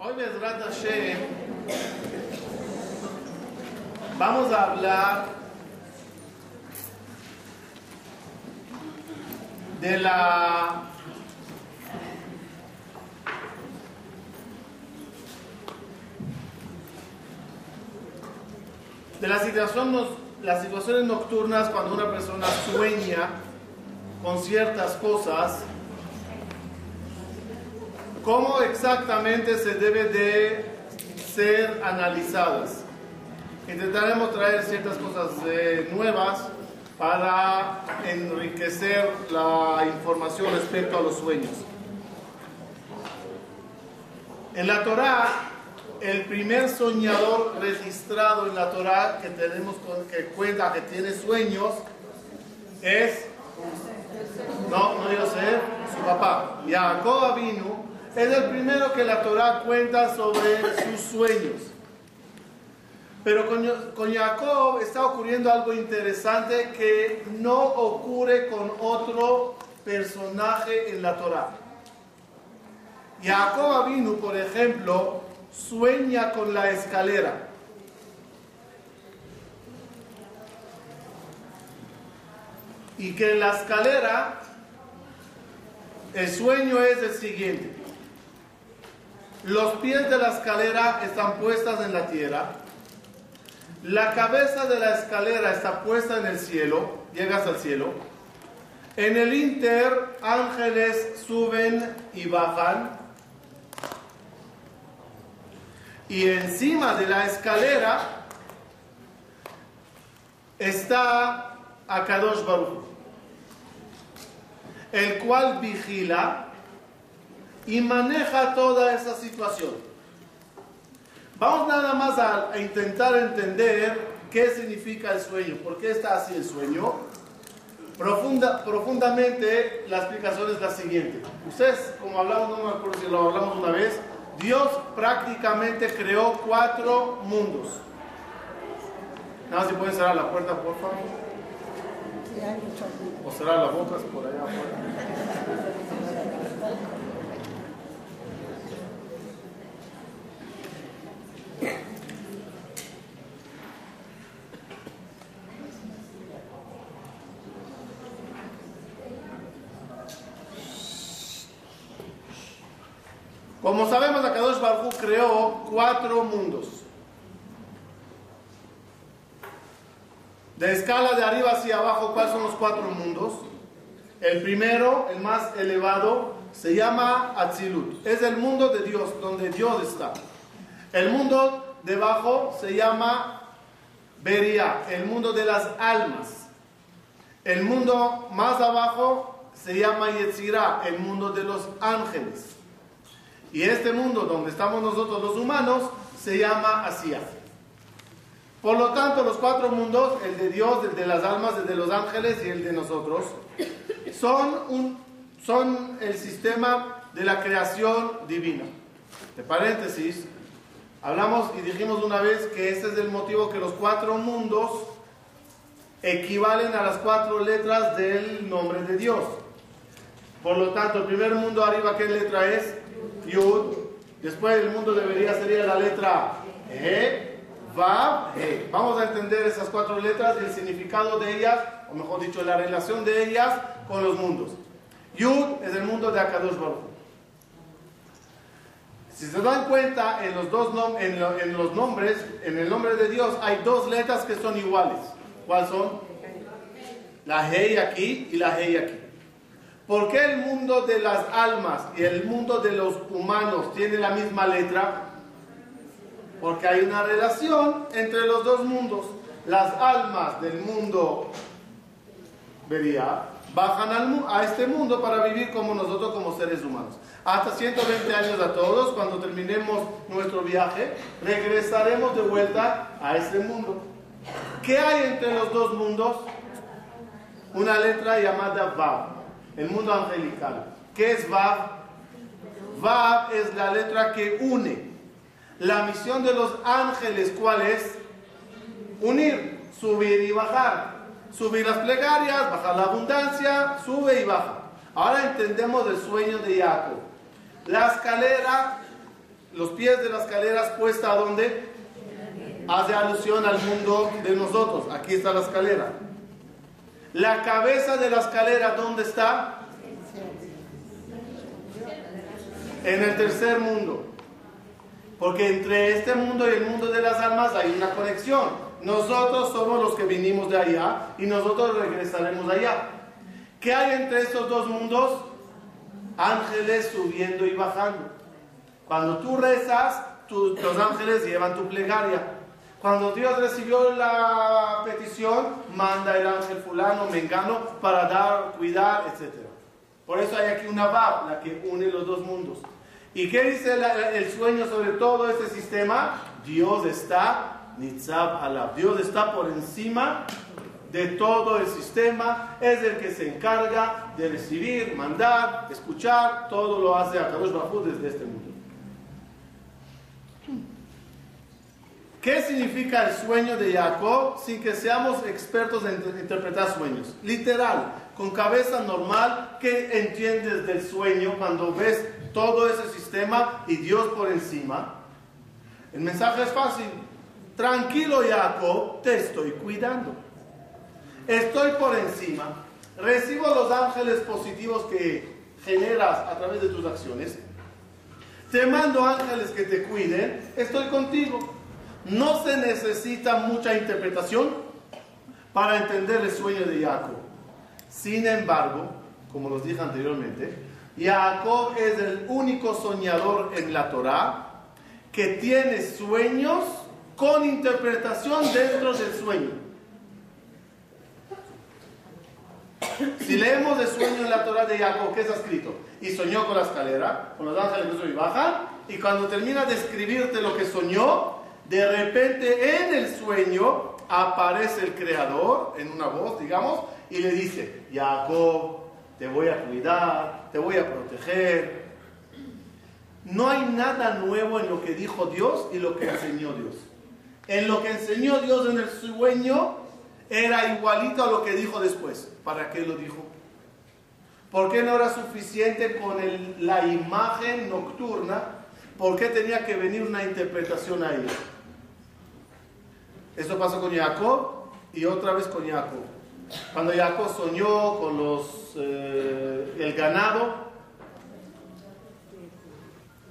Hoy, Bezrat Hashem, vamos a hablar de la de situación, las situaciones nocturnas cuando una persona sueña con ciertas cosas, cómo exactamente se debe de ser analizadas. Intentaremos traer ciertas cosas eh, nuevas para enriquecer la información respecto a los sueños. En la Torá, el primer soñador registrado en la Torá que tenemos que cuenta que tiene sueños es no, no Yosef, su papá. Jacob vino, es el primero que la Torá cuenta sobre sus sueños. Pero con, Jacob está ocurriendo algo interesante que no ocurre con otro personaje en la Torá. Jacob vino, por ejemplo, sueña con la escalera. Y que en la escalera el sueño es el siguiente. Los pies de la escalera están puestas en la tierra. La cabeza de la escalera está puesta en el cielo. Llegas al cielo. En el inter, ángeles suben y bajan. Y encima de la escalera está Akadosh Baruch, el cual vigila y maneja toda esa situación. Vamos nada más a, a, intentar entender qué significa el sueño, por qué está así el sueño. Profunda, profundamente la explicación es la siguiente. Ustedes, como hablamos, no me acuerdo si lo hablamos una vez, Dios prácticamente creó cuatro mundos. Nada más si pueden cerrar la puerta, por favor. O cerrar las bocas por allá afuera. Como sabemos, Akadosh Baruj creó cuatro mundos. De escala de arriba hacia abajo, ¿cuáles son los cuatro mundos? El primero, el más elevado, se llama Atzilut. Es el mundo de Dios, donde Dios está. El mundo debajo se llama Beria, el mundo de las almas. El mundo más abajo se llama Yetzirah, el mundo de los ángeles. Y este mundo donde estamos nosotros los humanos se llama Asia. Por lo tanto, los cuatro mundos, el de Dios, el de las almas, el de los ángeles y el de nosotros, son, un, son el sistema de la creación divina. De paréntesis, hablamos y dijimos una vez que ese es el motivo que los cuatro mundos equivalen a las cuatro letras del nombre de Dios. Por lo tanto, el primer mundo arriba, ¿qué letra es? Yud. Después el mundo debería sería la letra E, Vav, E. Vamos a entender esas cuatro letras y el significado de ellas, o mejor dicho, la relación de ellas con los mundos. Yud es el mundo de Akadosh Baruch. Si se dan cuenta, en los, dos nom en, en los nombres, en el nombre de Dios, hay dos letras que son iguales. ¿Cuáles son? La Hei aquí y la Hei aquí. ¿Por qué el mundo de las almas y el mundo de los humanos tiene la misma letra? Porque hay una relación entre los dos mundos. Las almas del mundo vería bajan al, a este mundo para vivir como nosotros como seres humanos. Hasta 120 años a todos, cuando terminemos nuestro viaje, regresaremos de vuelta a este mundo. ¿Qué hay entre los dos mundos? Una letra llamada Vav el mundo angelical. ¿Qué es Vav? Vav es la letra que une. La misión de los ángeles, ¿cuál es? Unir, subir y bajar. Subir las plegarias, bajar la abundancia, sube y baja. Ahora entendemos el sueño de Jacob. La escalera, los pies de las escaleras puesta a dónde? Hace alusión al mundo de nosotros. Aquí está la escalera. La cabeza de la escalera, ¿dónde está? En el tercer mundo. Porque entre este mundo y el mundo de las almas hay una conexión. Nosotros somos los que vinimos de allá y nosotros regresaremos allá. ¿Qué hay entre estos dos mundos? Ángeles subiendo y bajando. Cuando tú rezas, los ángeles llevan tu plegaria. Cuando Dios recibió la petición, manda el ángel fulano, mengano, para dar, cuidar, etc. Por eso hay aquí una Bab, la que une los dos mundos. ¿Y qué dice el sueño sobre todo este sistema? Dios está, Nitzab Alab. Dios está por encima de todo el sistema, es el que se encarga de recibir, mandar, escuchar, todo lo hace a Kadosh desde este mundo. ¿Qué significa el sueño de Jacob sin que seamos expertos en interpretar sueños? Literal, con cabeza normal, ¿qué entiendes del sueño cuando ves todo ese sistema y Dios por encima? El mensaje es fácil. Tranquilo, Jacob, te estoy cuidando. Estoy por encima. Recibo los ángeles positivos que generas a través de tus acciones. Te mando ángeles que te cuiden. Estoy contigo. No se necesita mucha interpretación para entender el sueño de Jacob. Sin embargo, como los dije anteriormente, Jacob es el único soñador en la Torá que tiene sueños con interpretación dentro del sueño. Si leemos el sueño en la Torá de Jacob, ¿qué está escrito? Y soñó con la escalera, con los ángeles que y bajan, y cuando termina de escribirte lo que soñó, de repente en el sueño aparece el creador en una voz, digamos, y le dice, Jacob, te voy a cuidar, te voy a proteger. No hay nada nuevo en lo que dijo Dios y lo que enseñó Dios. En lo que enseñó Dios en el sueño era igualito a lo que dijo después. ¿Para qué lo dijo? ¿Por qué no era suficiente con la imagen nocturna? ¿Por qué tenía que venir una interpretación ahí? Esto pasó con Jacob y otra vez con Jacob. Cuando Jacob soñó con los, eh, el ganado,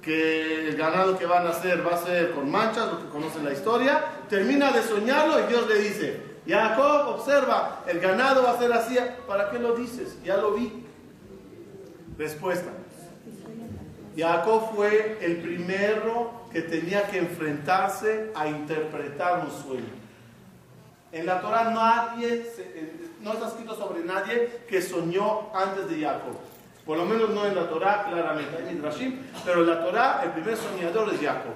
que el ganado que van a hacer va a ser con manchas, los que conocen la historia, termina de soñarlo y Dios le dice, Jacob, observa, el ganado va a ser así, ¿para qué lo dices? Ya lo vi. Respuesta. Jacob fue el primero que tenía que enfrentarse a interpretar un sueño. En la Torah nadie, no está escrito sobre nadie que soñó antes de Jacob. Por lo menos no en la Torah, claramente, hay Midrashim, pero en la Torah el primer soñador es Jacob.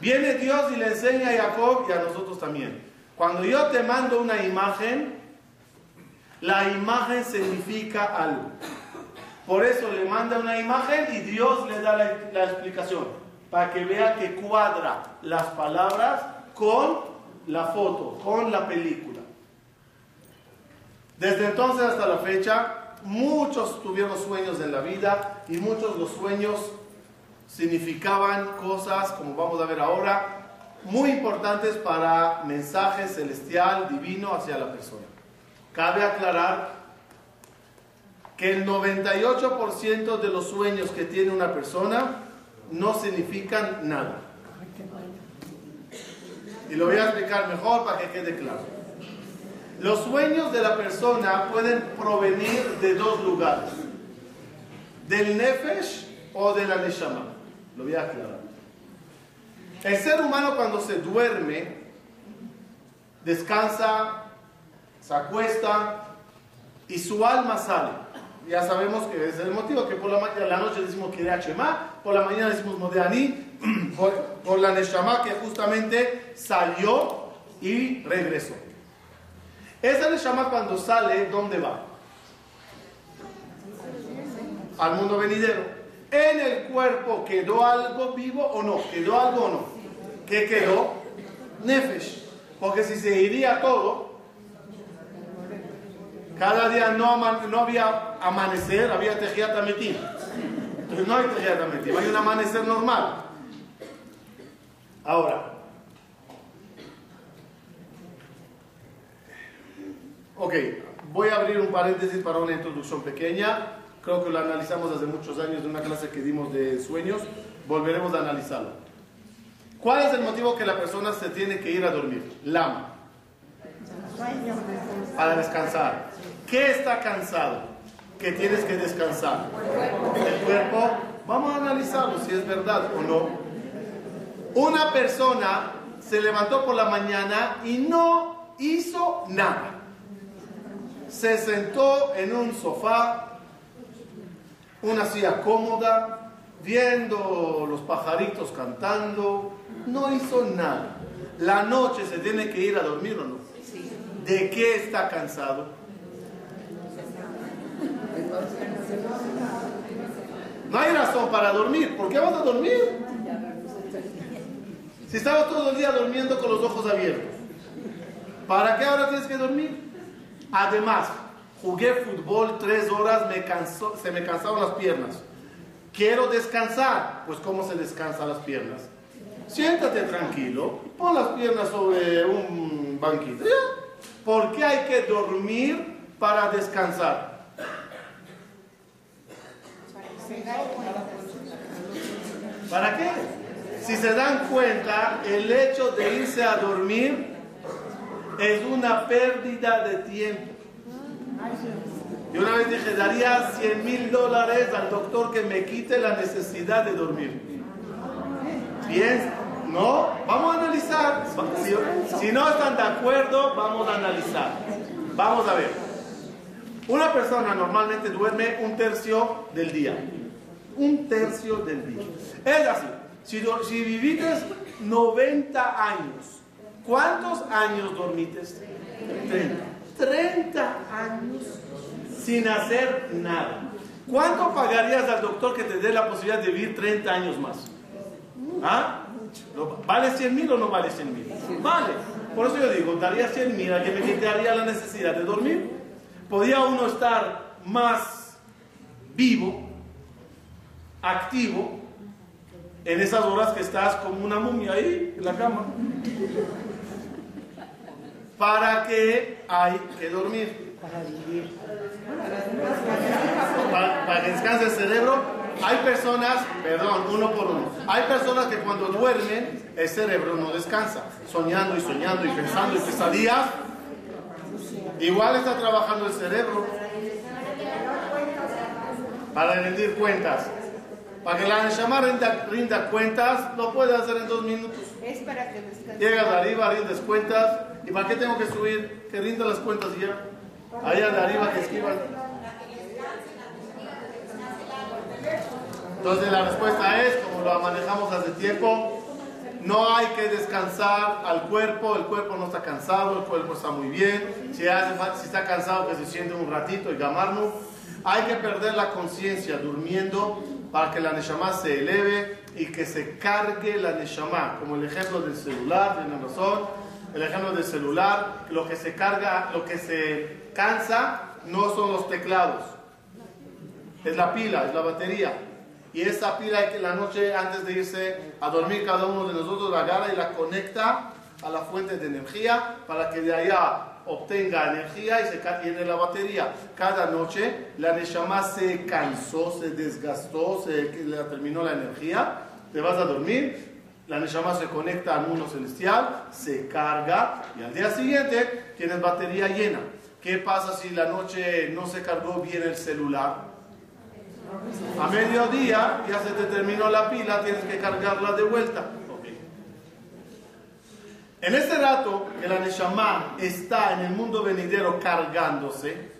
Viene Dios y le enseña a Jacob y a nosotros también. Cuando yo te mando una imagen, la imagen significa algo. Por eso le manda una imagen y Dios le da la explicación para que vea que cuadra las palabras con la foto, con la película. Desde entonces hasta la fecha, muchos tuvieron sueños en la vida y muchos los sueños significaban cosas, como vamos a ver ahora, muy importantes para mensaje celestial, divino hacia la persona. Cabe aclarar que el 98% de los sueños que tiene una persona no significan nada. Y lo voy a explicar mejor para que quede claro. Los sueños de la persona pueden provenir de dos lugares. Del nefesh o de la neshama. Lo voy a aclarar. El ser humano cuando se duerme, descansa, se acuesta y su alma sale ya sabemos que es el motivo que por la, la noche decimos que Shema, por la mañana decimos Modeani, por, la Neshama que justamente salió y regresó. Esa Neshama cuando sale, ¿dónde va? Al mundo venidero. ¿En el cuerpo quedó algo vivo o no? ¿Quedó algo o no? ¿Qué quedó? Nefesh. Porque si se iría todo, cada día no, había amanecer, había Tejiat Entonces no hay Tejiat hay un amanecer normal. Ahora, ok, voy a abrir un paréntesis para una introducción pequeña. Creo que lo analizamos hace muchos años de una clase que dimos de sueños. Volveremos a analizarlo. ¿Cuál es el motivo que la persona se tiene que ir a dormir? Lama. Para descansar. ¿Qué está cansado? Que tienes que descansar. El cuerpo. Vamos a analizarlo si es verdad o no. Una persona se levantó por la mañana y no hizo nada. Se sentó en un sofá, una silla cómoda, viendo los pajaritos cantando, no hizo nada. La noche se tiene que ir a dormir o no. ¿De qué está cansado? No hay razón para dormir. ¿Por qué vas a dormir? Si estabas todo el día durmiendo con los ojos abiertos, ¿para qué ahora tienes que dormir? Además, jugué fútbol tres horas, se me cansaron las piernas. Quiero descansar. Pues ¿cómo se descansa las piernas? Siéntate tranquilo, pon las piernas sobre un banquito. ¿Por qué hay que dormir para descansar? ¿Para qué? Si se dan cuenta, el hecho de irse a dormir es una pérdida de tiempo. Yo una vez dije, daría 100 mil dólares al doctor que me quite la necesidad de dormir. Bien, ¿no? Vamos a analizar. Si, si no están de acuerdo, vamos a analizar. Vamos a ver. Una persona normalmente duerme un tercio del día. Un tercio del día. Es así. Si, si viviste 90 años, ¿cuántos años dormites? 30. 30 años sin hacer nada. ¿Cuánto pagarías al doctor que te dé la posibilidad de vivir 30 años más? ¿Ah? ¿Vale 100 mil o no vale 100 mil? Vale. Por eso yo digo, daría 100 mil a que me quitaría la necesidad de dormir. Podía uno estar más vivo, activo, en esas horas que estás como una momia ahí en la cama. ¿Para qué hay que dormir? Para vivir. Para, que descanse el cerebro. Hay personas, perdón, uno por uno. Hay personas que cuando duermen el cerebro no descansa, soñando y soñando y pensando y pesadillas. Igual está trabajando el cerebro para rendir cuentas. Para que la Neshama rinda, rinda, cuentas, lo puede hacer en dos minutos. Es para que descanse. Llegas arriba, rindes cuentas. ¿Y para qué tengo que subir? Que rinda las cuentas y ya. Allá de arriba que escriban. Entonces la respuesta es, como lo manejamos hace tiempo, no hay que descansar al cuerpo, el cuerpo no está cansado, el cuerpo está muy bien. Si, hace, si está cansado, que se siente un ratito y gamarlo. Hay que perder la conciencia durmiendo para que la Neshama se eleve y que se cargue la Neshama, como el ejemplo del celular, de razón, el ejemplo del celular, lo que se carga, lo que se cansa no son los teclados, es la pila, es la batería. Y esa pila que la noche antes de irse a dormir cada uno de nosotros la agarra y la conecta a la fuente de energía para que de allá obtenga energía y se llene la batería. Cada noche la Neshama se cansó, se desgastó, se le terminó la energía, te vas a dormir, la Neshama se conecta al mundo celestial, se carga y al día siguiente tienes batería llena. ¿Qué pasa si la noche no se cargó bien el celular? A mediodía ya se te terminó la pila, tienes que cargarla de vuelta. En este rato que la Neshama está en el mundo venidero cargándose,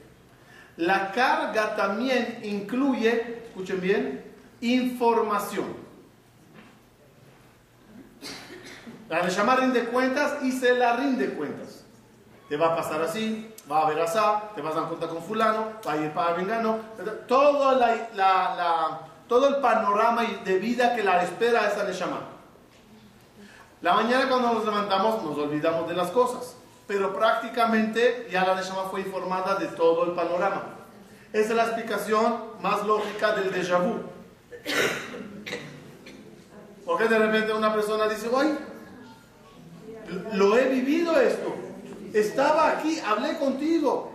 la carga también incluye, escuchen bien, información. La Neshama rinde cuentas y se la rinde cuentas. Te va a pasar así, va a haber asá, te vas a cuenta con fulano, va a ir para vengano. Todo, el panorama de vida que la espera esa Neshama. La mañana cuando nos levantamos nos olvidamos de las cosas, pero prácticamente ya la Neshama fue informada de todo el panorama. Esa es la explicación más lógica del déjà vu. Porque de repente una persona dice, ¡ay! Lo he vivido esto. Estaba aquí, hablé contigo.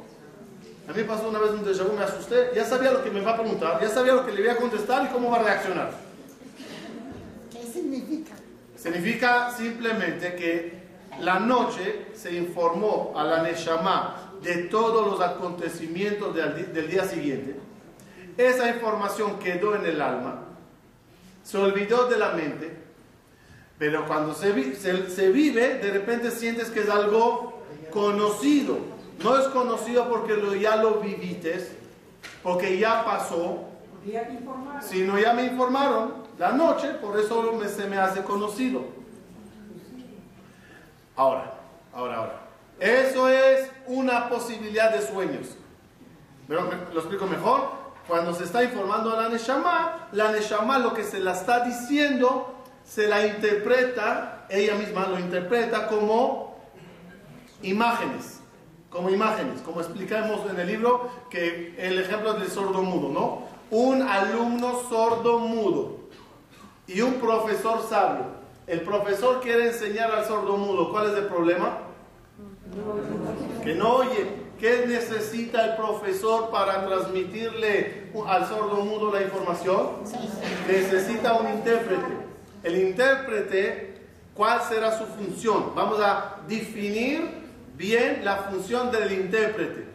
A mí pasó una vez un déjà me asusté. Ya sabía lo que me va a preguntar, ya sabía lo que le voy a contestar y cómo va a reaccionar. ¿Qué significa? Significa simplemente que la noche se informó a la Neshama de todos los acontecimientos del día siguiente. Esa información quedó en el alma, se olvidó de la mente, pero cuando se, se, vive, de repente sientes que es algo conocido. No es conocido porque lo, ya lo vivites, porque ya pasó, sino ya me informaron la noche, por eso se me hace conocido. Ahora, ahora, ahora. Eso es una posibilidad de sueños. Pero lo explico mejor. Cuando se está informando a la Neshama, la Neshama lo que se la está diciendo, se la interpreta, ella misma lo interpreta como imágenes. Como imágenes, como explicamos en el libro, que el ejemplo del sordo mudo, ¿no? Un alumno sordo mudo y un profesor sabio. El profesor quiere enseñar al sordo mudo. ¿Cuál es el problema? Que no oye. ¿Qué necesita el profesor para transmitirle al sordo mudo la información? Necesita un intérprete. El intérprete, ¿cuál será su función? Vamos a definir bien la función del intérprete.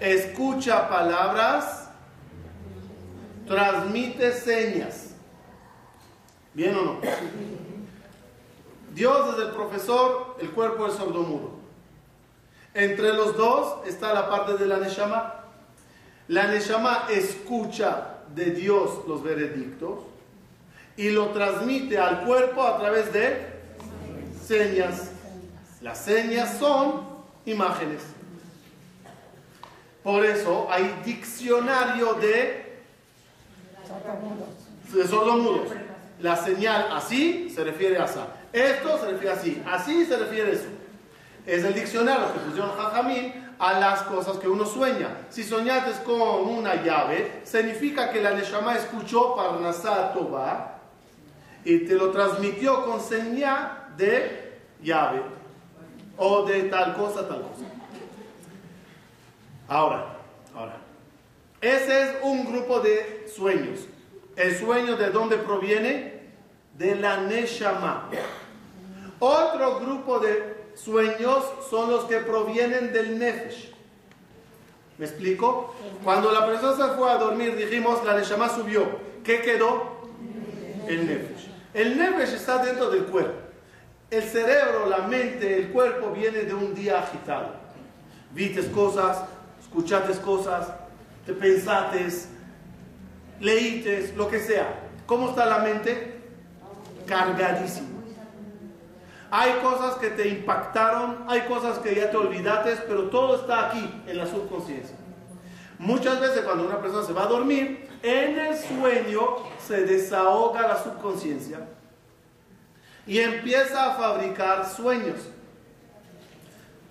Escucha palabras, transmite señas. ¿Bien o no? Dios es el profesor, el cuerpo es sordomudo. Entre los dos está la parte de la Neshama. La Neshama escucha de Dios los veredictos y lo transmite al cuerpo a través de señas. Las señas son imágenes. Por eso hay diccionario de, de sordomudos. La señal así se refiere a asa. Esto se refiere así. Así se refiere eso. Es el diccionario que pusieron Jajamín a las cosas que uno sueña. Si soñaste con una llave, significa que la Neshama escuchó Parnasá Toba y te lo transmitió con señal de llave o de tal cosa, tal cosa. Ahora, ahora. Ese es un grupo de sueños. ¿El sueño de dónde proviene? De la Neshama. Otro grupo de sueños son los que provienen del Nefesh. ¿Me explico? Cuando la persona se fue a dormir, dijimos, la Neshama subió. ¿Qué quedó? El Nefesh. El Nefesh está dentro del cuerpo. El cerebro, la mente, el cuerpo viene de un día agitado. Vites cosas, escuchaste cosas, te pensates, leítes, lo que sea. ¿Cómo está la mente? Cargadísima. Hay cosas que te impactaron, hay cosas que ya te olvidaste, pero todo está aquí en la subconsciencia. Muchas veces cuando una persona se va a dormir, en el sueño se desahoga la subconsciencia y empieza a fabricar sueños.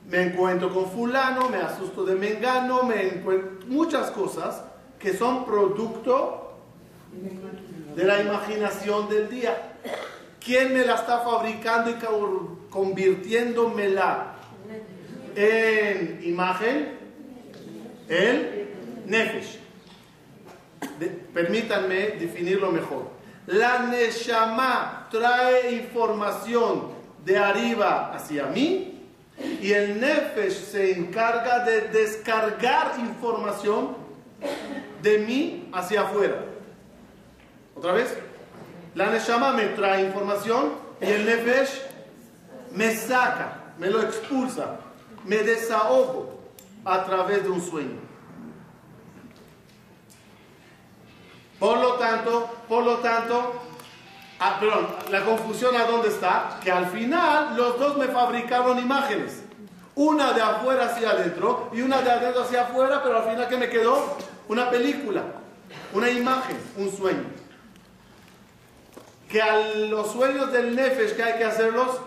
Me encuentro con fulano, me asusto de mengano, me encuentro muchas cosas que son producto de la imaginación del día. ¿Quién me la está fabricando y convirtiéndomela en imagen? El Nefesh. permítanme definirlo mejor. La Neshama trae información de arriba hacia mí y el Nefesh se encarga de descargar información de mí hacia afuera. ¿Otra vez? La Neshama me trae información y el Nefesh me saca, me lo expulsa, me desahogo a través de un sueño. Por lo tanto, por lo tanto, ah, perdón, la confusión a dónde está, que al final los dos me fabricaron imágenes. Una de afuera hacia adentro y una de adentro hacia afuera, pero al final ¿qué me quedó? Una película, una imagen, un sueño. Que a los sueños del Nefesh que hay que hacerlos,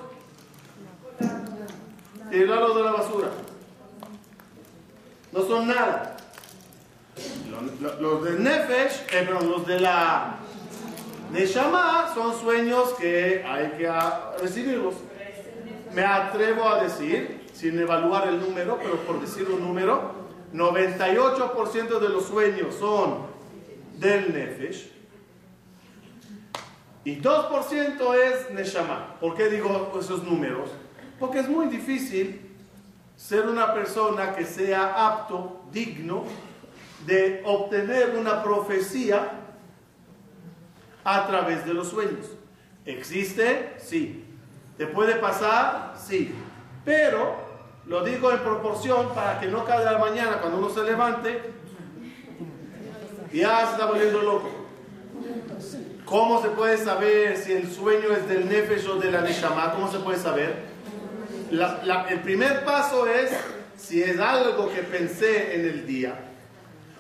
tirarlos de la basura. No son nada. Los, del Nefesh, eh, los de la Neshama son sueños que hay que recibirlos. me atrevo a decir, sin evaluar el número, pero por decir un número, 98% de los sueños son del Nefesh y 2% es Neshama. ¿Por qué digo esos números? Porque es muy difícil ser una persona que sea apto, digno, de obtener una profecía a través de los sueños. ¿Existe? Sí. ¿Te puede pasar? Sí. Pero lo digo en proporción para que no caiga la mañana cuando uno se levante y ya se está volviendo loco. ¿Cómo se puede saber si el sueño es del Nefesh o de la Neshama? ¿Cómo se puede saber? el primer paso es si es algo que pensé en el día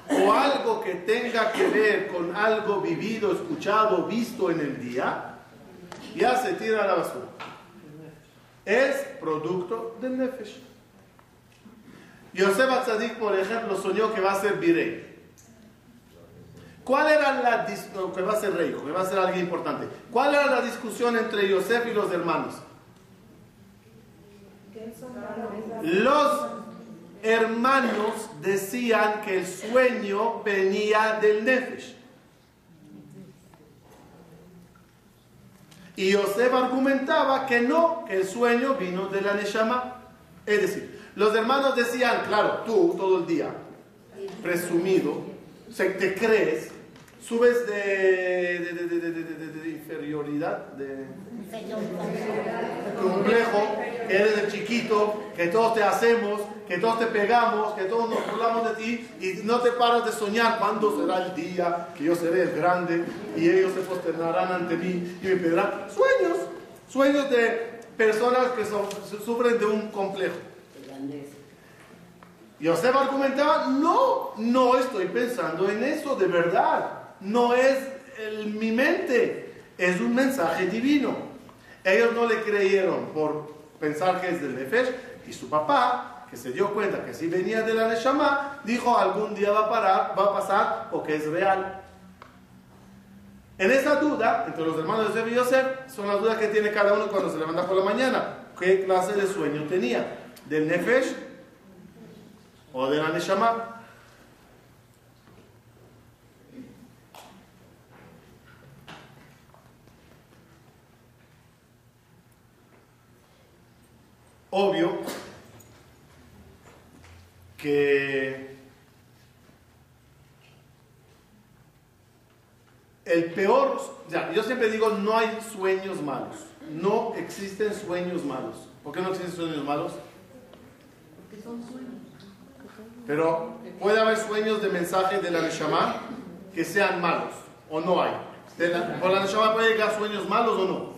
o algo que tenga que ver con algo vivido, escuchado, visto en el día, ya se tira a la basura. Es producto del Nefesh. Yosef Atzadik, por ejemplo, soñó que va a ser virey. ¿Cuál era la discusión? Que va a ser rey, que va a ser alguien importante. ¿Cuál era la discusión entre Yosef y los hermanos? Los hermanos decían que el sueño venía del Nefesh. Y Yosef argumentaba que no, que el sueño vino de la Neshama. Es decir, los hermanos decían, claro, tú todo el día, presumido, te crees, subes de, de, inferioridad, de complejo, eres el chiquito, que todos te hacemos, que todos te pegamos, que todos nos burlamos de ti y no te paras de soñar cuándo será el día que yo seré el grande y ellos se posternarán ante mí y me pedirán sueños, sueños de personas que sufren de un complejo. Yosef argumentaba, no, no estoy pensando en eso, de verdad no es mi mente, es un mensaje divino. Ellos no le creyeron por pensar que es del Nefesh y su papá, que se dio cuenta que si venía de la Neshama, dijo algún día va a parar, va a pasar porque es real. En esa duda, entre los hermanos de Yosef y son las dudas que tiene cada uno cuando se levanta por la mañana. ¿Qué clase de sueño tenía? ¿Del Nefesh o de la Neshama? Obvio que el peor, ya, yo siempre digo, no hay sueños malos, no existen sueños malos. ¿Por qué no existen sueños malos? Porque son sueños. Pero puede haber sueños de mensaje de la Neshama que sean malos, o no hay. ¿Por la Neshama puede llegar sueños malos o no?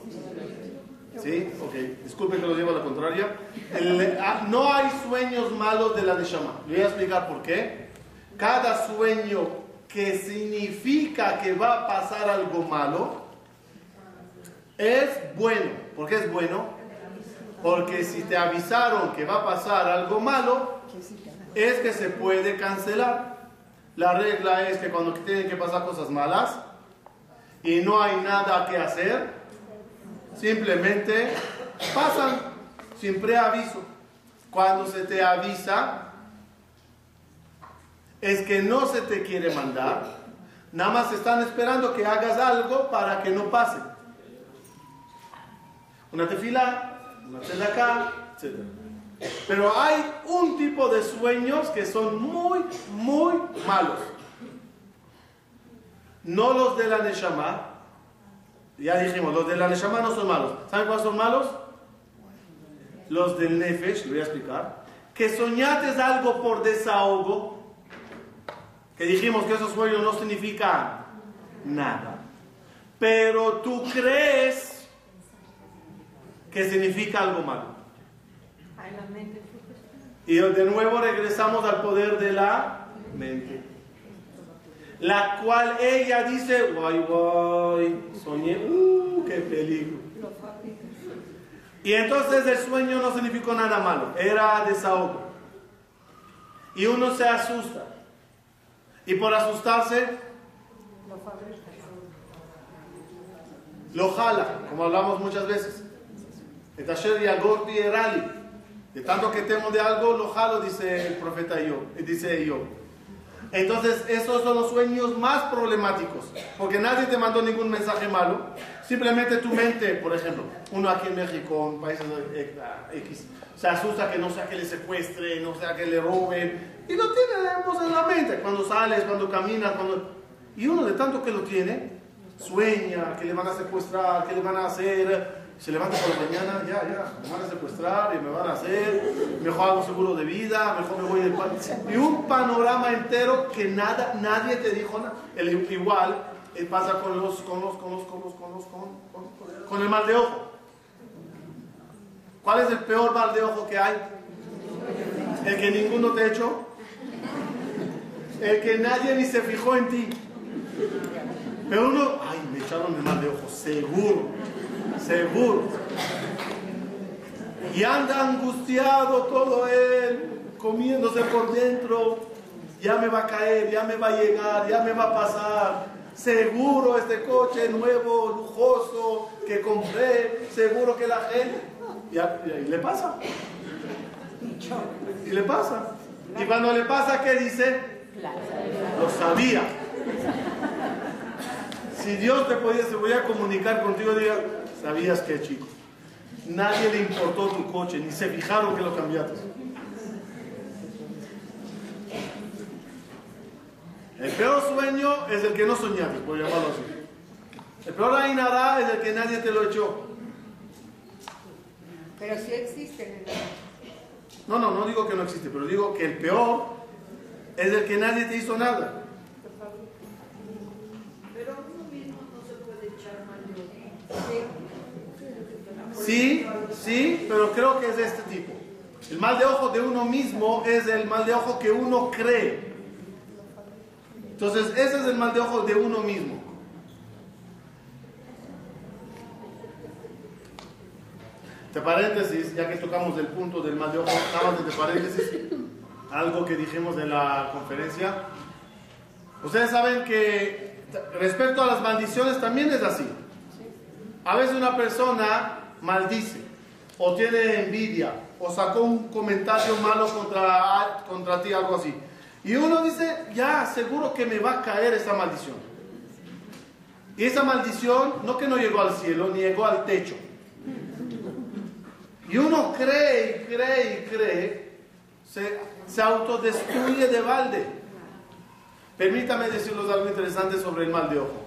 ¿Sí? Ok, disculpen que lo llevo a la contraria. Ah, no hay sueños malos de la Neshama. Le voy a explicar por qué. Cada sueño que significa que va a pasar algo malo es bueno. ¿Por qué es bueno? Porque si te avisaron que va a pasar algo malo, es que se puede cancelar. La regla es que cuando tienen que pasar cosas malas y no hay nada que hacer, simplemente pasan sin preaviso. Cuando se te avisa, es que no se te quiere mandar, nada más están esperando que hagas algo para que no pase. Una tefila, una acá, etc. Pero hay un tipo de sueños que son muy, muy malos. No los de la Neshama, ya dijimos, los de la Neshama no son malos. ¿Saben cuáles son malos? Los del Nefesh, lo voy a explicar. Que soñates algo por desahogo. Que dijimos que esos sueños no significan nada. Pero tú crees que significa algo malo. Y de nuevo regresamos al poder de la mente la cual ella dice, guay, guay, soñé, uh, qué peligro. Y entonces el sueño no significó nada malo, era desahogo. Y uno se asusta. Y por asustarse, lo jala, como hablamos muchas veces. De tanto que temo de algo, lo jalo, dice el profeta yo, dice yo. Entonces, esos son los sueños más problemáticos, porque nadie te mandó ningún mensaje malo. Simplemente tu mente, por ejemplo, uno aquí en México, en países X, se asusta que no sea que le secuestre, no sea que le roben, y lo tenemos en la mente cuando sales, cuando caminas, cuando... Y uno de tanto que lo tiene, sueña que le van a secuestrar, que le van a hacer, se levanta por la mañana, ya, ya, me van a secuestrar y me van a hacer, mejor hago seguro de vida, mejor me voy del país. Y un panorama entero que nada, nadie te dijo nada. El, igual eh, pasa con los, con los, con los, con los, con los, con, con el mal de ojo. ¿Cuál es el peor mal de ojo que hay? El que ninguno te echó. El que nadie ni se fijó en ti. Pero uno, ay, me echaron el mal de ojo, seguro seguro. Y anda angustiado todo él, comiéndose por dentro. Ya me va a caer, ya me va a llegar, ya me va a pasar. Seguro este coche nuevo, lujoso, que compré, seguro que la gente... Y, le pasa. Y le pasa. Y cuando le pasa, ¿qué dice? Lo sabía. Si Dios te podía, se voy a comunicar contigo, diga, ¿Sabías que, chico? Nadie le importó tu coche, ni se fijaron que lo cambiaste. El peor sueño es el que no soñaste, por llamarlo así. El peor ainada es el que nadie te lo echó. Pero sí existe. No, no, no digo que no existe, pero digo que el peor es el que nadie te hizo nada. Pero uno mismo no se puede echar mal Sí, sí, pero creo que es de este tipo. El mal de ojo de uno mismo es el mal de ojo que uno cree. Entonces, ese es el mal de ojo de uno mismo. De paréntesis, ya que tocamos el punto del mal de ojo, paréntesis, algo que dijimos en la conferencia. Ustedes saben que respecto a las maldiciones también es así. A veces una persona maldice, o tiene envidia, o sacó un comentario malo contra, contra ti, algo así. Y uno dice, ya, seguro que me va a caer esa maldición. Y esa maldición, no que no llegó al cielo, ni llegó al techo. Y uno cree y cree y cree, se, se autodestruye de balde. Permítame decirles algo interesante sobre el mal de ojo.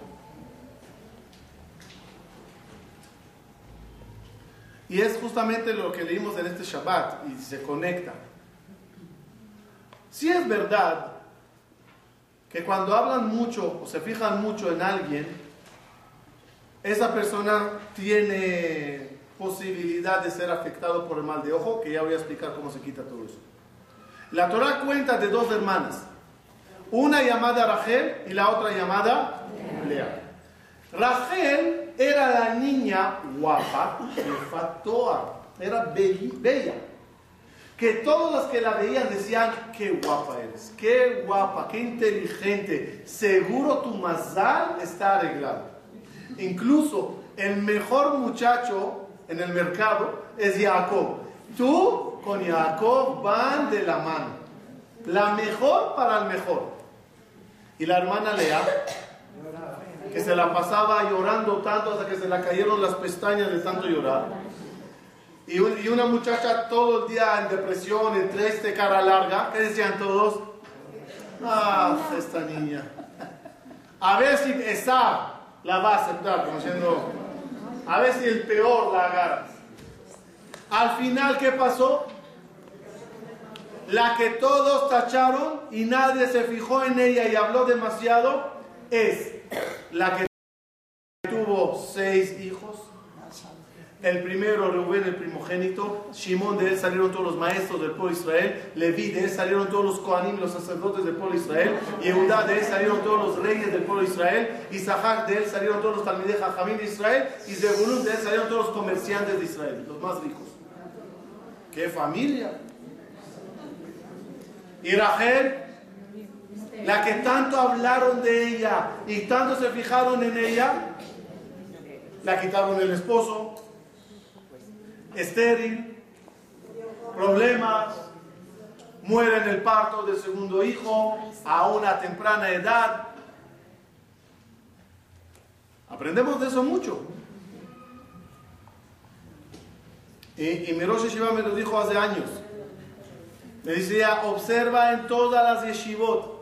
Y es justamente lo que leímos en este Shabbat y se conecta. Si es verdad que cuando hablan mucho o se fijan mucho en alguien, esa persona tiene posibilidad de ser afectado por el mal de ojo, que ya voy a explicar cómo se quita todo eso. La Torah cuenta de dos hermanas, una llamada Rachel y la otra llamada Lea. Rachel era la niña guapa, era bella, que todos los que la veían decían, qué guapa eres, qué guapa, qué inteligente, seguro tu mazal está arreglado. Incluso el mejor muchacho en el mercado es Jacob. Tú con Jacob van de la mano. La mejor para el mejor. Y la hermana Lea que se la pasaba llorando tanto hasta que se le cayeron las pestañas de tanto llorar. Y, una muchacha todo el día en depresión, en triste, cara larga, ¿qué decían todos? Ah, esta niña. A ver si esa la va a aceptar, como diciendo, a ver si el peor la agarra. Al final, ¿qué pasó? La que todos tacharon y nadie se fijó en ella y habló demasiado es la que tuvo seis hijos. El primero, Rubén, el primogénito. Shimón, de él salieron todos los maestros del pueblo de Israel. Leví, de él salieron todos los Kohanim, los sacerdotes del pueblo de Israel. Yehudá, de él salieron todos los reyes del pueblo de Israel. Isaac, de él salieron todos los Jajamín de Israel. Y Zebulun, de él salieron todos los comerciantes de Israel, los más ricos. ¡Qué familia! Y Rachel, la que tanto hablaron de ella y tanto se fijaron en ella, la quitaron el esposo, estéril, problemas, muere en el parto del segundo hijo a una temprana edad. Aprendemos de eso mucho. Y, y mi Rosh Yeshiva me lo dijo hace años. Me decía, observa en todas las yeshivot,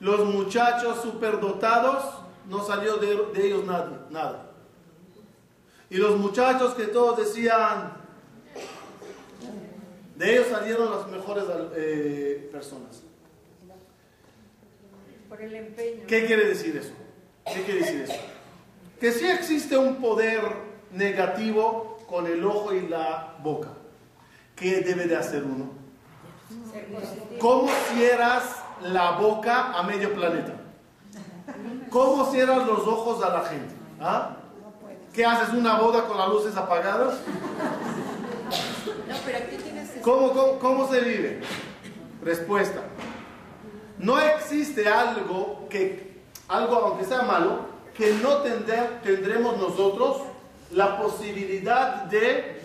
los muchachos superdotados, no salió de, de ellos nada, nada. Y los muchachos que todos decían, de ellos salieron las mejores eh, personas. Por el empeño. ¿Qué quiere decir eso? ¿Qué quiere decir eso? Que sí existe un poder negativo con el ojo y la boca. ¿Qué debe de hacer uno? ¿Cómo cierras la boca a medio planeta? ¿Cómo cierras los ojos a la gente? ¿Ah? ¿Qué haces? ¿Una boda con las luces apagadas? No, pero aquí tienes que ¿Cómo, cómo, cómo se vive? Respuesta. No existe algo que, algo aunque sea malo, que no tende- tendremos nosotros la posibilidad de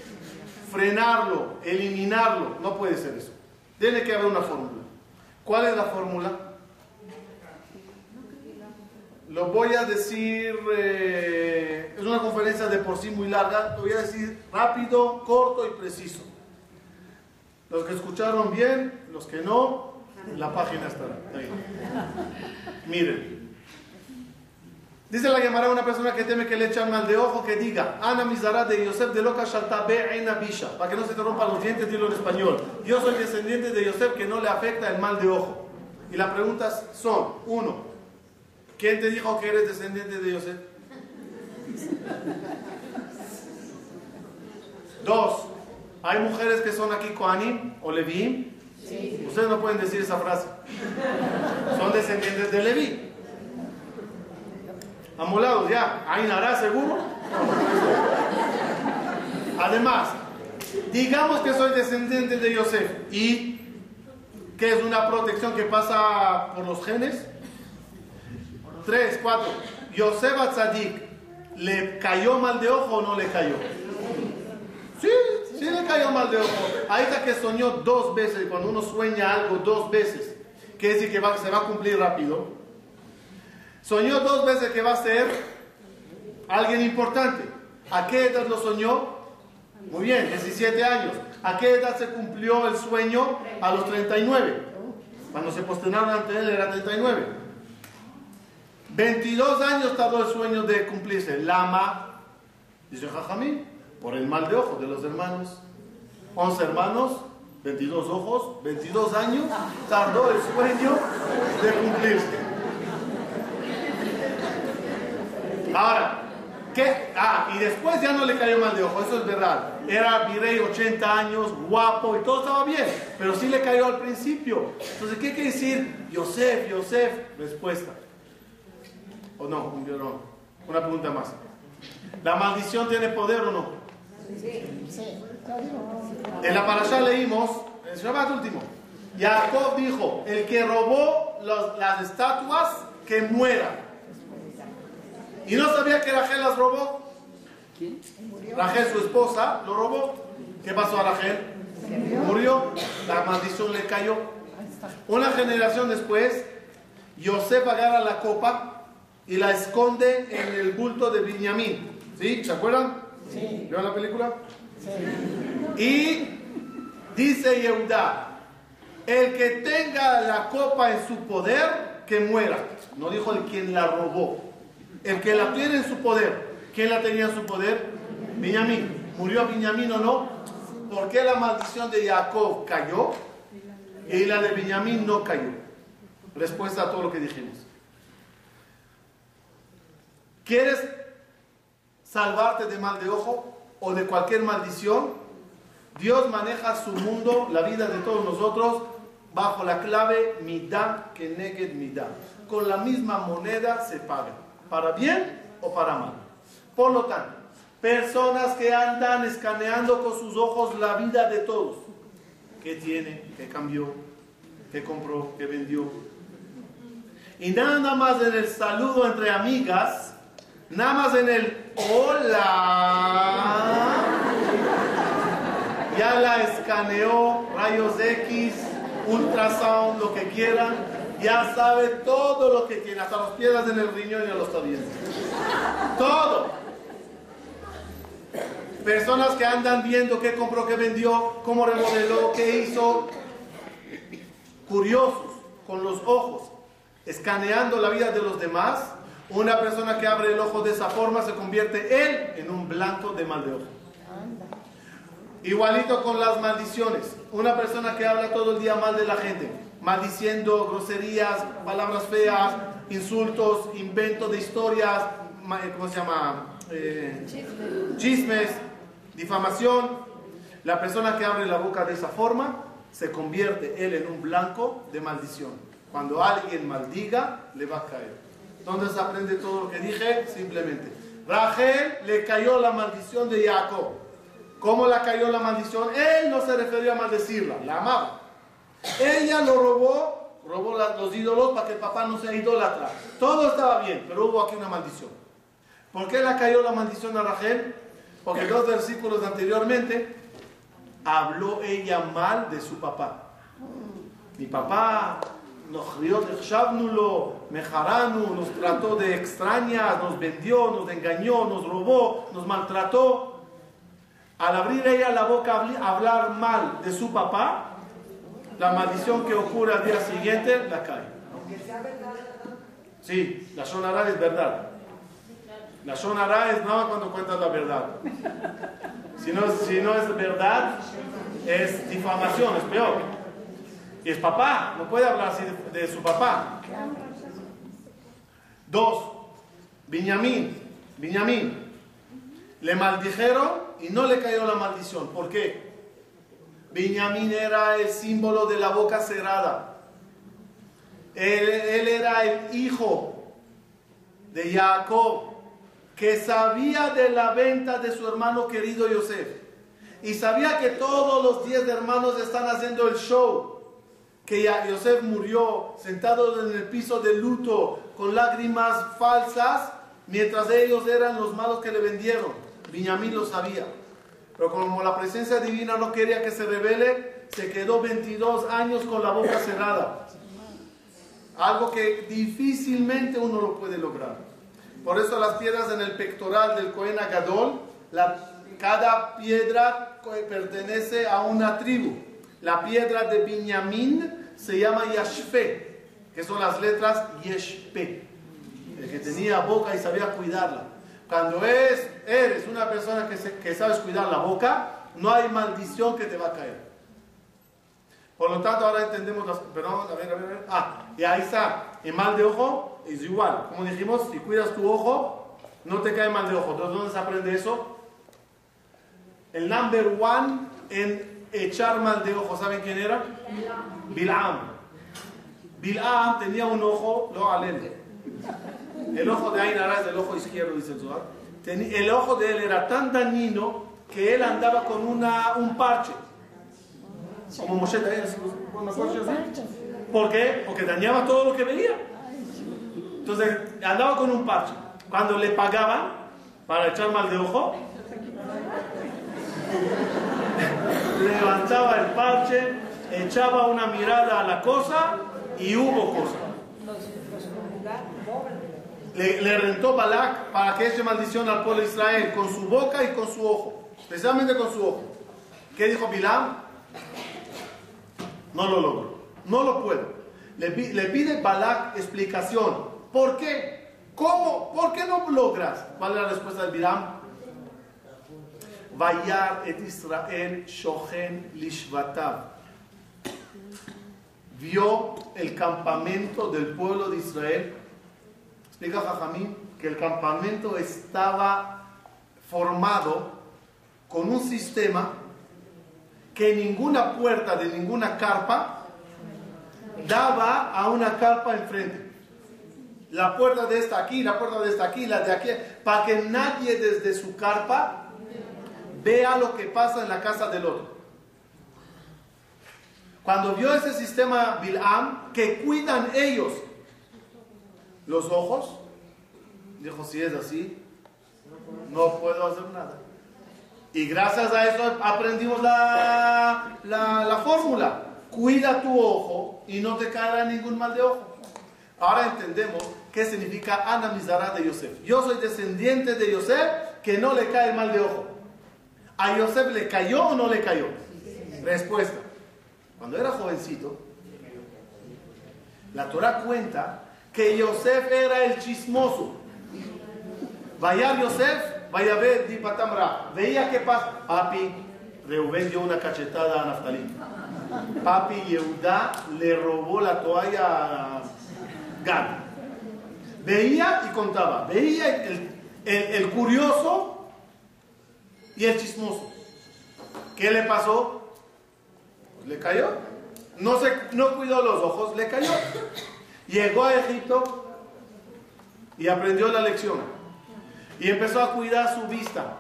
frenarlo, eliminarlo. No puede ser eso. Tiene que haber una fórmula. ¿Cuál es la fórmula? Lo voy a decir, eh, es una conferencia de por sí muy larga, lo voy a decir rápido, corto y preciso. Los que escucharon bien, los que no, la página estará ahí. Miren. Dice la llamará una persona que teme que le echan mal de ojo que diga, Ana Mizara de Yosef de Loca Bisha, para que no se te rompan los dientes, dilo en español. Yo soy descendiente de Yosef que no le afecta el mal de ojo. Y las preguntas son, uno, ¿quién te dijo que eres descendiente de Yosef? Dos, ¿hay mujeres que son aquí Koanim o Levi? Ustedes no pueden decir esa frase. Son descendientes de Levi. Amolados ya. ¿Ainará seguro? Además, digamos que soy descendiente de Yosef y que es una protección que pasa por los genes. Tres, cuatro. Yosef a Tzadik, ¿le cayó mal de ojo o no le cayó? Sí, sí le cayó mal de ojo. Ahí está que soñó dos veces. Cuando uno sueña algo dos veces, quiere decir que se va a cumplir rápido. Soñó dos veces que va a ser alguien importante. ¿A qué edad lo soñó? Muy bien, 17 años. ¿A qué edad se cumplió el sueño? A los 39. Cuando se posternaron ante él era 39. 22 años tardó el sueño de cumplirse. Lama, dice Jajamín, por el mal de ojo de los hermanos. 11 hermanos, 22 ojos, 22 años tardó el sueño de cumplirse. Ahora, ¿qué? Ah, y después ya no le cayó mal de ojo, eso es verdad. Era virrey 80 años, guapo y todo estaba bien, pero sí le cayó al principio. Entonces, ¿qué quiere decir? Yosef, Yosef, respuesta. ¿O no? No. Una pregunta más. ¿La maldición tiene poder o no? Sí. En la parasha leímos, en el Shabbat último, Jacob dijo, el que robó las estatuas, que muera. Y no sabía que Rachel las robó. Rachel, su esposa, lo robó. ¿Qué pasó a Rachel? Murió. La maldición le cayó. Una generación después, Yosef agarra la copa y la esconde en el bulto de Benjamín. ¿Sí? ¿Se acuerdan? Sí, ¿Vieron la película? sí. Y dice Yehuda, el que tenga la copa en su poder, que muera. No dijo el quien la robó. El que la tiene en su poder. ¿Quién la tenía en su poder? Benjamín. ¿Murió Benjamín o no? ¿Por qué la maldición de Jacob cayó y la de Benjamín no cayó? Respuesta a todo lo que dijimos. ¿Quieres salvarte de mal de ojo o de cualquier maldición? Dios maneja su mundo, la vida de todos nosotros, bajo la clave Midah que neged Midah. Con la misma moneda se paga, para bien o para mal. Por lo tanto, personas que andan escaneando con sus ojos la vida de todos. ¿Qué tiene? ¿Qué cambió? ¿Qué compró? ¿Qué vendió? Y nada más en el saludo entre amigas, nada más en el hola. Ya la escaneó, rayos X, ultrasound, lo que quieran. Ya sabe todo lo que tiene, hasta las piedras en el riñón ya lo está. Todo. Personas que andan viendo qué compró, qué vendió, cómo remodeló, qué hizo. Curiosos, con los ojos, escaneando la vida de los demás. Una persona que abre el ojo de esa forma se convierte él en un blanco de mal de ojo. Igualito con las maldiciones. Una persona que habla todo el día mal de la gente, maldiciendo groserías, palabras feas, insultos, invento de historias, eh, ¿cómo se llama? Eh, chismes, difamación. La persona que abre la boca de esa forma se convierte él en un blanco de maldición. Cuando alguien maldiga, le va a caer. ¿Dónde se aprende todo lo que dije? Simplemente. Rachel le cayó la maldición de Jacob. ¿Cómo le cayó la maldición? Él no se refería a maldecirla, la amaba. Ella lo robó, robó la- los ídolos para que el papá no sea idólatra. Todo estaba bien, pero hubo aquí una maldición. ¿Por qué le cayó la maldición a Rachel? Porque dos versículos anteriormente habló ella mal de su papá. Mi papá nos crió de Mejaranu, nos trató de extrañas, nos vendió, nos engañó, nos robó, nos maltrató. Al abrir ella la boca a hablar mal de su papá, la maldición que ocurre al día siguiente la cae. Sí, la sonará es verdad. La sonará es nada cuando cuentas la verdad. Si no, si no es verdad, es difamación, es peor. Y es papá, no puede hablar así de, de su papá. Dos, Benjamín, Benjamín. Le maldijeron y no le cayó la maldición. ¿Por qué? Benjamín era el símbolo de la boca cerrada. Él, era el hijo de Jacob, que sabía de la venta de su hermano querido Yosef. Y sabía que todos los diez hermanos están haciendo el show. Que ya Yosef murió sentado en el piso de luto con lágrimas falsas, mientras ellos eran los malos que le vendieron. Benjamín lo sabía. Pero como la presencia divina no quería que se revele, se quedó 22 años con la boca cerrada. Algo que difícilmente uno lo puede lograr. Por eso las piedras en el pectoral del Cohen Agadol, cada piedra co- pertenece a una tribu. La piedra de Binyamin se llama Yashfe, que son las letras Yeshpe. El que tenía boca y sabía cuidarla. Cuando es, eres una persona que, se- que sabes cuidar la boca, no hay maldición que te va a caer. Por lo tanto, ahora entendemos las... Perdón, a ver, a ver, a ver. Ah, y ahí está. El mal de ojo es igual. Como dijimos, si cuidas tu ojo, no te cae mal de ojo. Entonces, ¿dónde se aprende eso? El number one en echar mal de ojo, ¿saben quién era? Bilam. Bilam tenía un ojo, lo alele. El ojo de Ainara es el ojo izquierdo, dice el Zohar. El ojo de él era tan dañino que él andaba con una, un parche. Como Moshe también, así, con una parche así. ¿Por qué? Porque dañaba todo lo que veía. Entonces andaba con un parche. Cuando le pagaban para echar mal de ojo, levantaba el parche, echaba una mirada a la cosa y hubo cosa. Le, le rentó Balak para que eche maldición al pueblo de Israel con su boca y con su ojo, especialmente con su ojo. ¿Qué dijo Bilam? No lo logro, no lo puedo. Le, pi- le pide Balak explicación. ¿Por qué? ¿Cómo? ¿Por qué no logras? ¿Cuál es la respuesta de Bilam? Vayar et Israel shochen lishvatav. Vio el campamento del pueblo de Israel. Explica Jajamín que el campamento estaba formado con un sistema que ninguna puerta de ninguna carpa daba a una carpa enfrente. La puerta de esta aquí, la puerta de esta aquí, la de aquí, para que nadie desde su carpa vea lo que pasa en la casa del otro. Cuando vio ese sistema Bilam, que cuidan ellos los ojos, dijo, si es así, no puedo hacer nada. Y gracias a eso aprendimos la, la, la fórmula. Cuida tu ojo y no te caerá ningún mal de ojo. Ahora entendemos qué significa Ana Mizara de Yosef. Yo soy descendiente de Yosef, que no le cae mal de ojo. ¿A Yosef le cayó o no le cayó? Respuesta. Cuando era jovencito, la Torah cuenta que Yosef era el chismoso. Vaya Yosef, vaya ver di patamra. Veía qué pasa. Papi, Reuben dio una cachetada a Naftalí. Papi Yehuda le robó la toalla a Gad. Veía y contaba. Veía el, el, el curioso y el chismoso. ¿Qué le pasó? Le cayó. No, se, no cuidó los ojos, le cayó. Llegó a Egipto y aprendió la lección. Y empezó a cuidar su vista.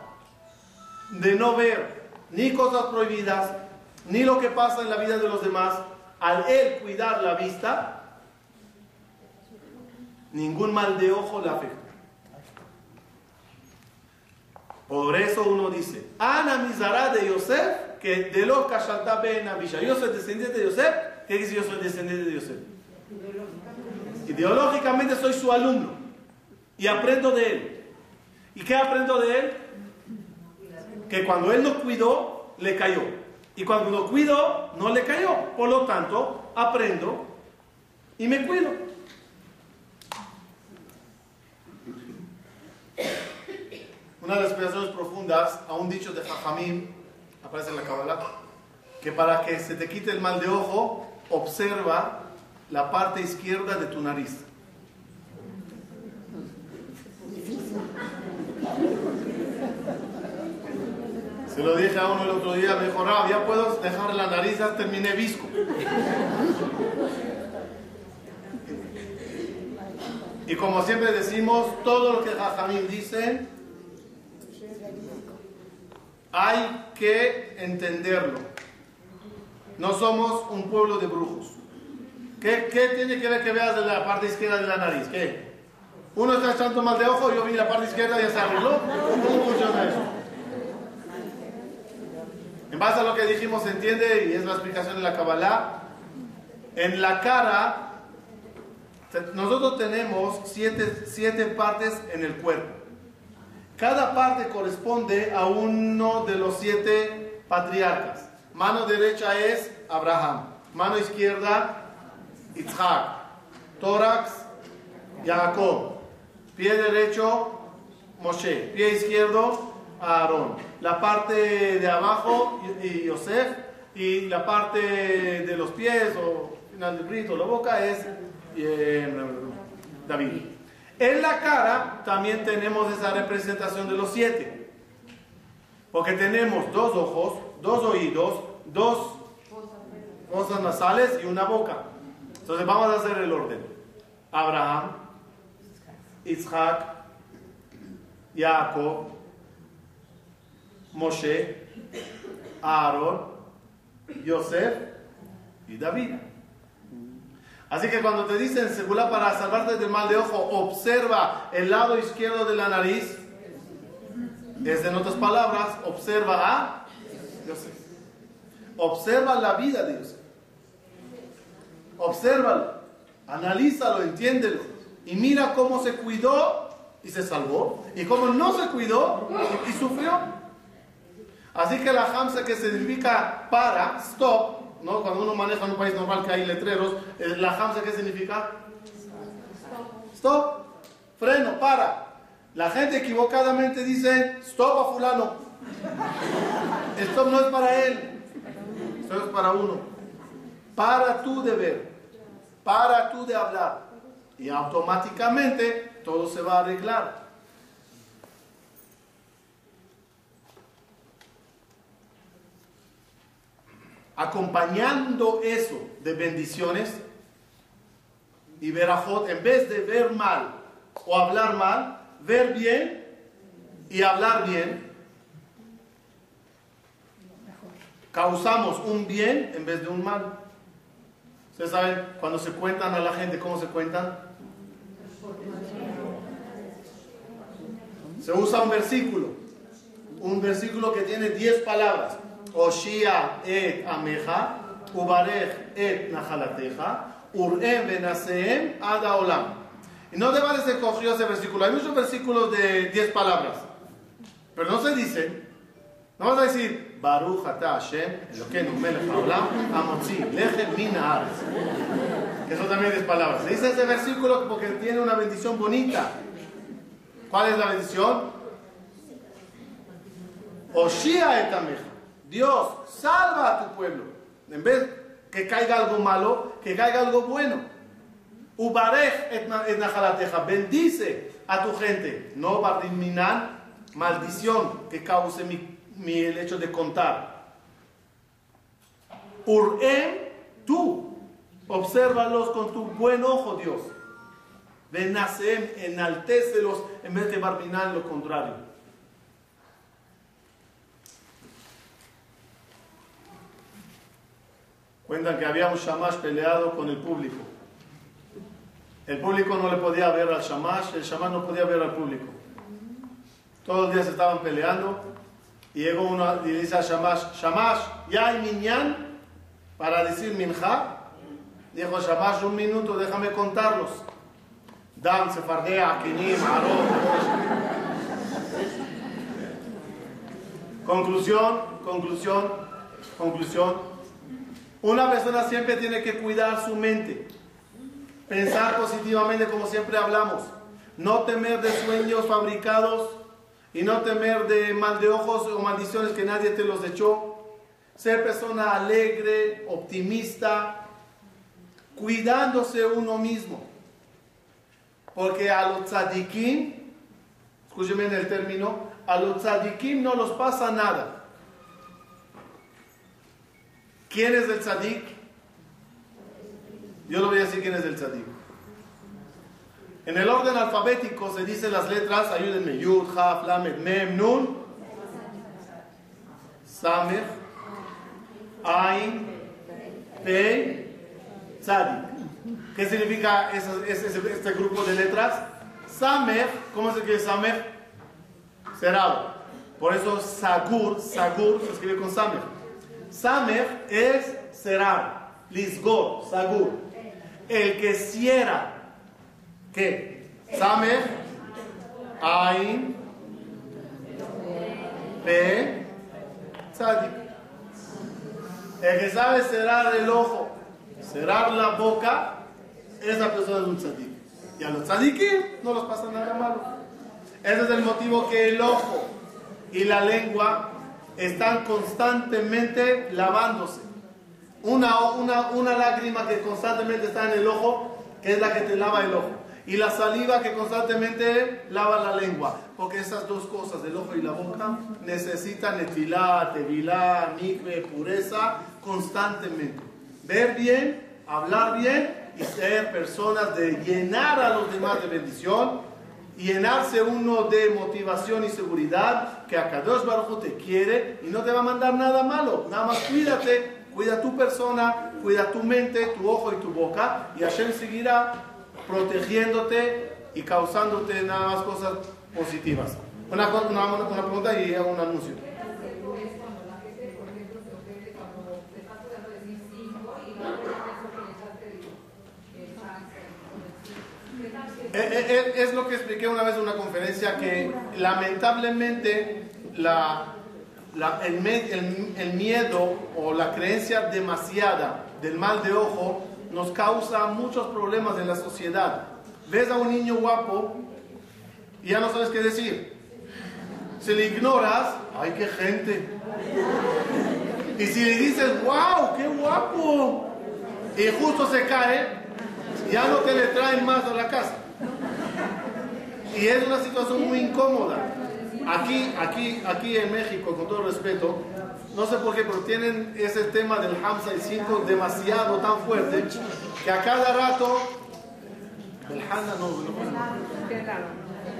De no ver ni cosas prohibidas, ni lo que pasa en la vida de los demás. Al él cuidar la vista, ningún mal de ojo le afecta. Por eso uno dice, Ana Mizara de Yosef, que de lo Kashalta Ben Abisha. Yo soy descendiente de Yosef. ¿Qué dice yo soy descendiente de Yosef? Ideológicamente soy su alumno y aprendo de él. ¿Y qué aprendo de él? Que cuando él no cuidó, le cayó. Y cuando lo cuidó, no le cayó. Por lo tanto, aprendo y me cuido. Una de las explicaciones profundas a un dicho de Jajamim, aparece en la Kabbalah, que para que se te quite el mal de ojo, observa la parte izquierda de tu nariz. Se lo dije a uno el otro día, me dijo, "Rab, ya puedo dejar la nariz, ya terminé visco. Y como siempre decimos, todo lo que Jajamim dicen, hay que entenderlo. No somos un pueblo de brujos. ¿Qué, qué tiene que ver que veas de la parte izquierda de la nariz? ¿Qué? Uno está echando mal de ojo, yo vi la parte izquierda y ya se arregló. ¿Cómo funciona eso? En base a lo que dijimos, se entiende, y es la explicación de la Kabbalah, en la cara, nosotros tenemos siete, siete partes en el cuerpo. Cada parte corresponde a uno de los siete patriarcas. Mano derecha es Abraham, mano izquierda Isaac, tórax Jacob, pie derecho Moshe, pie izquierdo Aarón, la parte de abajo y Yosef y la parte de los pies o final del grito, la boca es eh, David. En la cara también tenemos esa representación de los siete. Porque tenemos dos ojos, dos oídos, dos fosas nasales y una boca. Entonces vamos a hacer el orden. Abraham, Isaac, Jacob, Moshe, Aarón, Yosef y David. Así que cuando te dicen, segura para salvarte del mal de ojo, observa el lado izquierdo de la nariz, es en otras palabras, observa a Yosef. Observa la vida de Yosef. Obsérvalo, analízalo, entiéndelo. Y mira cómo se cuidó y se salvó. Y cómo no se cuidó y, sufrió. Así que la hamza que significa para, stop, ¿no? cuando uno maneja en un país normal que hay letreros, eh, la hamza que significa stop, freno, para. La gente equivocadamente dice stop a fulano. Stop no es para él, esto es para uno. Para tu deber, para tu de hablar. Y automáticamente todo se va a arreglar. acompañando eso de bendiciones y verajot, en vez de ver mal o hablar mal, ver bien y hablar bien, causamos un bien en vez de un mal. Ustedes saben, cuando se cuentan a la gente, ¿cómo se cuentan? Se usa un versículo. un versículo que tiene 10 palabras. Oshia et ameja, ubarej et nahalateja, urem benaseem ad olam. Y no deba de cogido ese versículo. Hay muchos versículos de 10 palabras. Pero no se dice, no vas a decir, Haolam, amotzi, lechem min haaretz. También es palabras. Se dice ese versículo porque tiene una bendición bonita. ¿Cuál es la bendición? Oshia etameja. Dios, salva a tu pueblo. En vez que caiga algo malo, que caiga algo bueno. Ubarej et. Bendice a tu gente. No barriminan maldición que cause mi- el hecho de contar. Urem, tú, obsérvalos con tu buen ojo, Dios. Benasem, enaltécelos en vez de barminar lo contrario. Cuentan que había un shamash peleado con el público. El público no le podía ver al shamash, el shamash no podía ver al público. Todos los días estaban peleando y llegó uno y dice a Shamash, Shamash, ¿ya hay minyan para decir minja? Dijo Shamash, un minuto, déjame contarlos. Dam, Sefardea, Akinim, Arot. Conclusión, conclusión, conclusión. Una persona siempre tiene que cuidar su mente. Pensar positivamente como siempre hablamos. No temer de sueños fabricados y no temer de mal de ojos o maldiciones que nadie te los echó. Ser persona alegre, optimista, cuidándose uno mismo. Porque a los tzadikim, escúcheme en el término, a los tzadikim no los pasa nada. ¿Quién es el tzadik? Yo le voy a decir quién es el tzadik. En el orden alfabético se dicen las letras, ayúdenme, Yud, Haf, Lamed, Mem, Nun, Samech, Ain, Pei, Tzadik. ¿Qué significa ese- este grupo de letras? Samech, ¿cómo se escribe Samech? Cerrado. Por eso Sagur, Sagur se escribe con Samech. Samech es cerrar, Lisgor, Sagur. El que cierra, ¿qué? Samech, Ain, Pe, Tzadik. El que sabe cerrar el ojo, cerrar la boca, esa persona es un tzadik. Y a los tzadikim no los pasa nada malo. Ese es el motivo que el ojo y la lengua están constantemente lavándose. Una, una, una lágrima que constantemente está en el ojo, que es la que te lava el ojo. Y la saliva que constantemente lava la lengua. Porque esas dos cosas, el ojo y la boca, necesitan etilá, tevilá, mikve, pureza, constantemente. Ver bien, hablar bien y ser personas de llenar a los demás de bendición llenarse uno de motivación y seguridad que a Kadosh Baruj te quiere y no te va a mandar nada malo. Nada más cuídate, cuida tu persona, cuida tu mente, tu ojo y tu boca y Hashem seguirá protegiéndote y causándote nada más cosas positivas. Una, pregunta y hago un anuncio. Es lo que expliqué una vez en una conferencia que lamentablemente la, la- el, me- el- el miedo o la creencia demasiada del mal de ojo nos causa muchos problemas en la sociedad. Ves a un niño guapo y ya no sabes qué decir. Si le ignoras, ¡ay qué gente! Y si le dices, ¡wow, qué guapo! Y justo se cae, ya no te le traen más a la casa. Y es una situación muy incómoda. Aquí, aquí, aquí en México, con todo respeto, no sé por qué, pero tienen ese tema del Hamza y 5 demasiado tan fuerte que a cada rato. El Hanna no, no.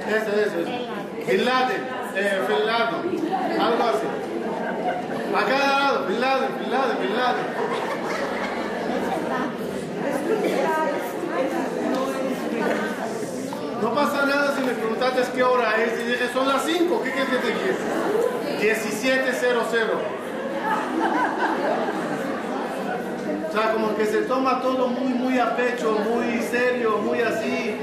Ese, ese, ese. Bin Laden, eh, Bin Laden, algo así. A cada lado, Bin Laden, Bin Laden, Bin Laden. No pasa nada si me preguntaste qué hora es y dije son las 5, ¿qué quieres que te quiera? 1700. O sea, como que se toma todo muy, muy a pecho, muy serio, muy así.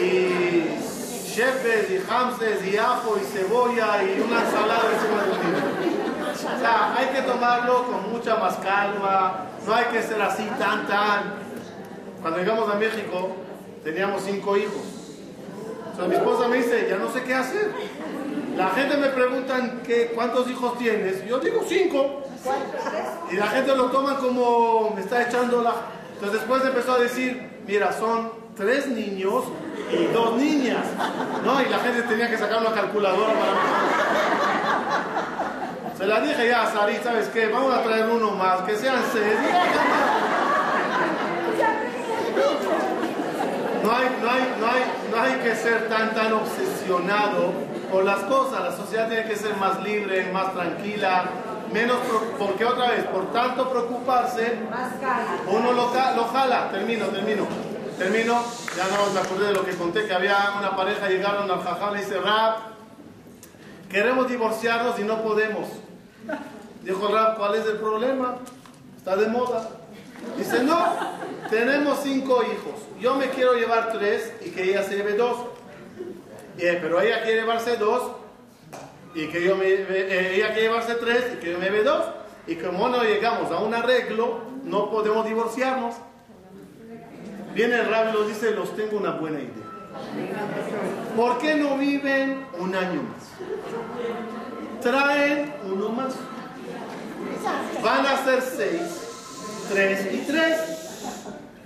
Y chefes y hamsters y ajo y cebolla y una ensalada encima de un. O sea, hay que tomarlo con mucha más calma, no hay que ser así tan, tan. Cuando llegamos a México, teníamos cinco hijos. O sea, mi esposa me dice, ya no sé qué hacer. La gente me pregunta ¿qué, cuántos hijos tienes. Yo digo cinco. Y la gente lo toma como me está echando la... Entonces después empezó a decir, mira, son tres niños y dos niñas. ¿No? Y la gente tenía que sacar una calculadora para... Se la dije ya a Sari, ¿sabes qué? Vamos a traer uno más, que sean seis. No hay, no, hay, no, hay, no hay que ser tan, tan obsesionado por las cosas. La sociedad tiene que ser más libre, más tranquila, menos, porque otra vez, por tanto preocuparse, uno lo, lo jala. Termino, termino. Termino, ya no me acordé de lo que conté, que había una pareja, llegaron al jajá, le dice, Rab, queremos divorciarnos y no podemos. Dijo Rab, ¿cuál es el problema? Está de moda. Dice, no, tenemos cinco hijos. Yo me quiero llevar tres y que ella se lleve dos. Bien, pero ella quiere llevarse dos y que yo me, ella quiere llevarse tres y que yo me lleve dos. Y como no llegamos a un arreglo, no podemos divorciarnos. Viene el rabio y dice, los tengo una buena idea. ¿Por qué no viven un año más? Traen uno más. Van a ser seis tres y tres.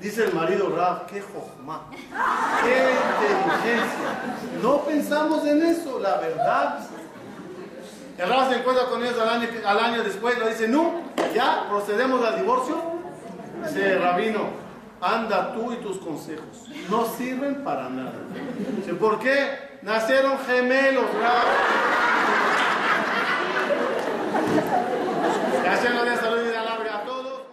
Dice el marido Rab, qué jojma, qué inteligencia. No pensamos en eso, la verdad. El Rab se encuentra con ellos al año, al año después, le dice, no, ya procedemos al divorcio. Dice Rabino, anda tú y tus consejos, no sirven para nada. Dice, ¿por qué? Nacieron gemelos, Rab. Ya se lo de salud y